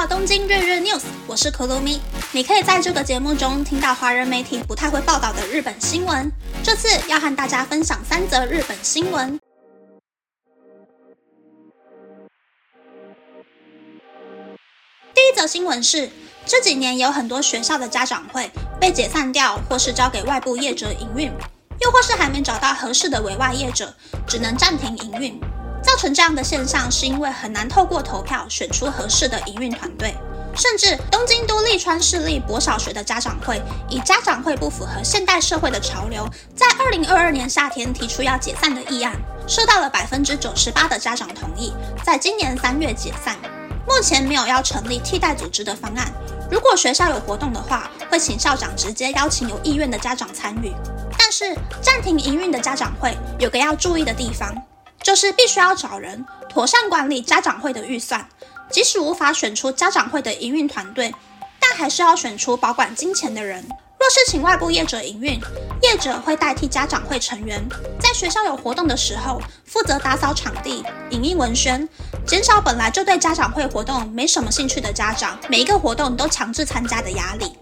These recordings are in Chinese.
到东京日日 news，我是可露咪。你可以在这个节目中听到华人媒体不太会报道的日本新闻。这次要和大家分享三则日本新闻。第一则新闻是，这几年有很多学校的家长会被解散掉，或是交给外部业者营运，又或是还没找到合适的委外业者，只能暂停营运。造成这样的现象，是因为很难透过投票选出合适的营运团队，甚至东京都立川市立博小学的家长会，以家长会不符合现代社会的潮流，在二零二二年夏天提出要解散的议案，受到了百分之九十八的家长同意，在今年三月解散。目前没有要成立替代组织的方案。如果学校有活动的话，会请校长直接邀请有意愿的家长参与。但是暂停营运的家长会有个要注意的地方。就是必须要找人妥善管理家长会的预算，即使无法选出家长会的营运团队，但还是要选出保管金钱的人。若是请外部业者营运，业者会代替家长会成员，在学校有活动的时候负责打扫场地、影印文宣，减少本来就对家长会活动没什么兴趣的家长每一个活动都强制参加的压力。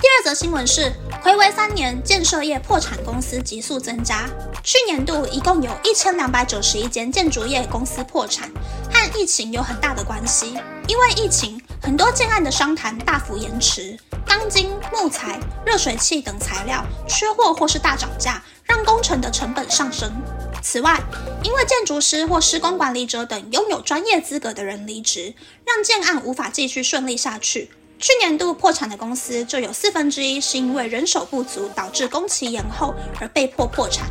第二则新闻是，回违三年，建设业破产公司急速增加。去年度一共有一千两百九十一间建筑业公司破产，和疫情有很大的关系。因为疫情，很多建案的商谈大幅延迟，钢筋、木材、热水器等材料缺货或是大涨价，让工程的成本上升。此外，因为建筑师或施工管理者等拥有专业资格的人离职，让建案无法继续顺利下去。去年度破产的公司就有四分之一是因为人手不足导致工期延后而被迫破产。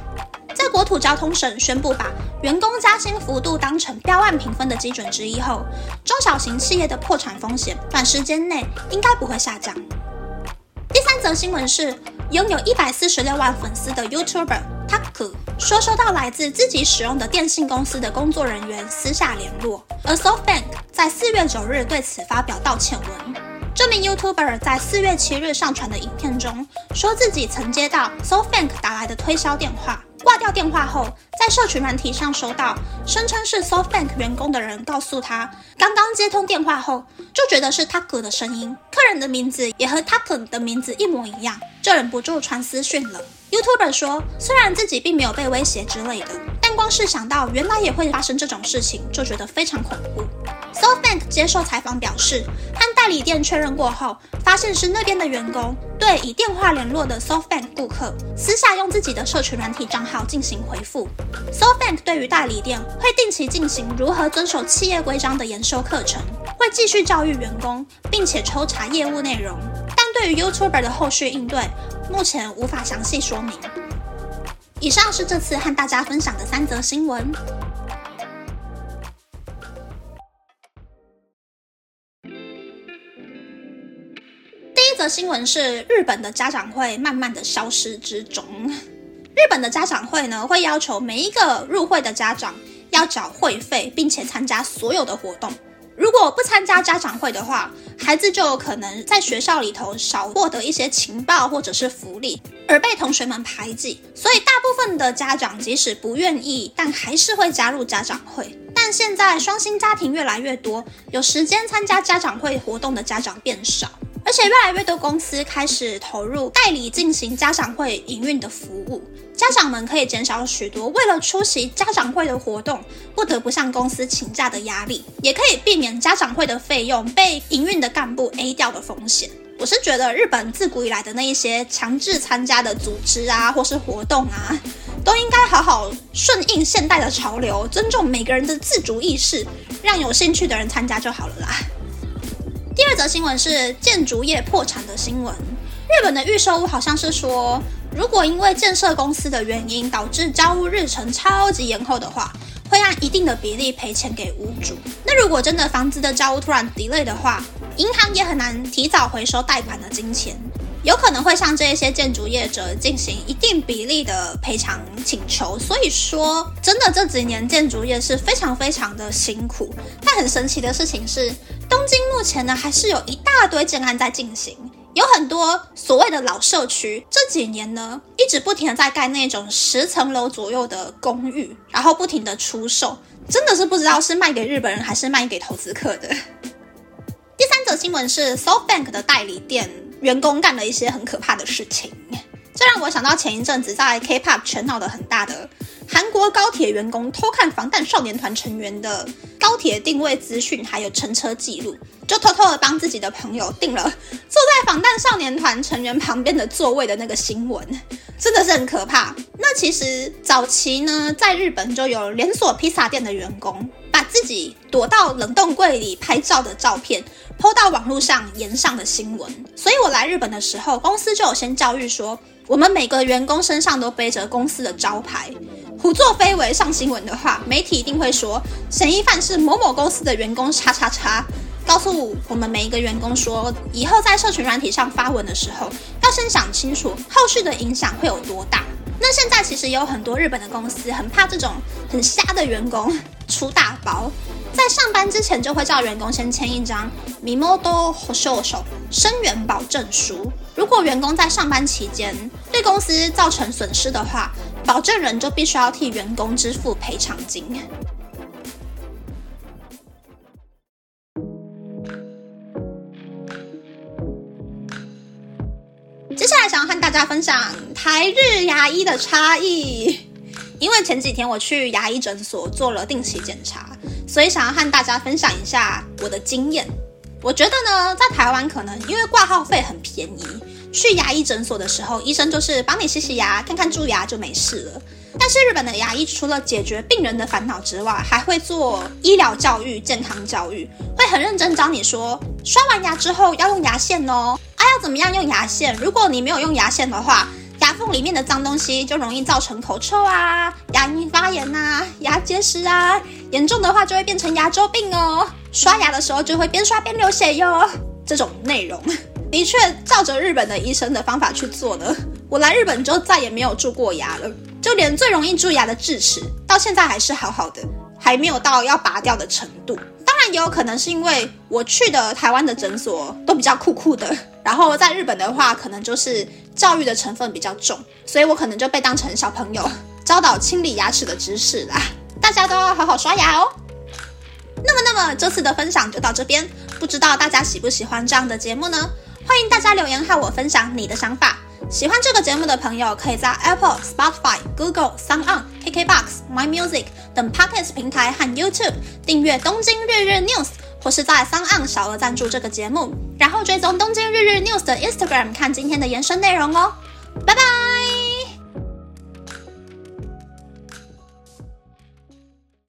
在国土交通省宣布把员工加薪幅度当成标案评分的基准之一后，中小型企业的破产风险短时间内应该不会下降。第三则新闻是，拥有一百四十六万粉丝的 YouTuber Taku 说收到来自自己使用的电信公司的工作人员私下联络，而 SoftBank 在四月九日对此发表道歉文。这名 YouTuber 在四月七日上传的影片中，说自己曾接到 SoftBank 打来的推销电话，挂掉电话后，在社群软体上收到声称是 SoftBank 员工的人告诉他，刚刚接通电话后就觉得是 Taku 的声音，客人的名字也和 Taku 的名字一模一样，就忍不住传私讯了。YouTuber 说，虽然自己并没有被威胁之类的，但光是想到原来也会发生这种事情，就觉得非常恐怖。SoftBank 接受采访表示，和代理店确认过后，发现是那边的员工对以电话联络的 SOF Bank 顾客，私下用自己的社群软体账号进行回复。SOF Bank 对于代理店会定期进行如何遵守企业规章的研修课程，会继续教育员工，并且抽查业务内容。但对于 YouTuber 的后续应对，目前无法详细说明。以上是这次和大家分享的三则新闻。的新闻是日本的家长会慢慢的消失之中。日本的家长会呢，会要求每一个入会的家长要缴会费，并且参加所有的活动。如果不参加家长会的话，孩子就有可能在学校里头少获得一些情报或者是福利，而被同学们排挤。所以大部分的家长即使不愿意，但还是会加入家长会。但现在双薪家庭越来越多，有时间参加家长会活动的家长变少。而且越来越多公司开始投入代理进行家长会营运的服务，家长们可以减少许多为了出席家长会的活动不得不向公司请假的压力，也可以避免家长会的费用被营运的干部 A 掉的风险。我是觉得日本自古以来的那一些强制参加的组织啊，或是活动啊，都应该好好顺应现代的潮流，尊重每个人的自主意识，让有兴趣的人参加就好了啦。第二则新闻是建筑业破产的新闻。日本的预售屋好像是说，如果因为建设公司的原因导致交屋日程超级延后的话，会按一定的比例赔钱给屋主。那如果真的房子的交屋突然 delay 的话，银行也很难提早回收贷款的金钱，有可能会向这一些建筑业者进行一定比例的赔偿请求。所以说，真的这几年建筑业是非常非常的辛苦。但很神奇的事情是。东京目前呢，还是有一大堆建案在进行，有很多所谓的老社区，这几年呢，一直不停的在盖那种十层楼左右的公寓，然后不停的出售，真的是不知道是卖给日本人还是卖给投资客的。第三则新闻是 SoftBank 的代理店员工干了一些很可怕的事情，这让我想到前一阵子在 K-pop 全闹得很大的韩国高铁员工偷看防弹少年团成员的高铁定位资讯，还有乘车记录，就偷偷的帮自己的朋友订了坐在防弹少年团成员旁边的座位的那个新闻，真的是很可怕。那其实早期呢，在日本就有连锁披萨店的员工。自己躲到冷冻柜里拍照的照片抛到网络上，延上的新闻。所以我来日本的时候，公司就有先教育说，我们每个员工身上都背着公司的招牌，胡作非为上新闻的话，媒体一定会说嫌疑犯是某某公司的员工叉叉叉。告诉我们每一个员工说，以后在社群软体上发文的时候，要先想清楚后续的影响会有多大。那现在其实也有很多日本的公司很怕这种很瞎的员工出大包，在上班之前就会叫员工先签一张 Mimoto Hosho 生源保证书。如果员工在上班期间对公司造成损失的话，保证人就必须要替员工支付赔偿金。接下来想要和大家分享台日牙医的差异，因为前几天我去牙医诊所做了定期检查，所以想要和大家分享一下我的经验。我觉得呢，在台湾可能因为挂号费很便宜，去牙医诊所的时候，医生就是帮你洗洗牙、看看蛀牙就没事了。但是日本的牙医除了解决病人的烦恼之外，还会做医疗教育、健康教育，会很认真教你说，刷完牙之后要用牙线哦。啊要怎么样用牙线？如果你没有用牙线的话，缝里面的脏东西就容易造成口臭啊、牙龈发炎啊、牙结石啊，严重的话就会变成牙周病哦。刷牙的时候就会边刷边流血哟。这种内容的确照着日本的医生的方法去做的。我来日本就再也没有蛀过牙了，就连最容易蛀牙的智齿，到现在还是好好的，还没有到要拔掉的程度。也有可能是因为我去的台湾的诊所都比较酷酷的。然后在日本的话，可能就是教育的成分比较重，所以我可能就被当成小朋友教导清理牙齿的知识啦。大家都要好好刷牙哦。那么，那么这次的分享就到这边，不知道大家喜不喜欢这样的节目呢？欢迎大家留言和我分享你的想法。喜欢这个节目的朋友，可以在 Apple、Spotify、Google、Sound、KKBox、My Music 等 Pocket 平台和 YouTube 订阅《东京日日 News》。或是在三岸小额赞助这个节目，然后追踪东京日日 news 的 Instagram 看今天的延伸内容哦，拜拜。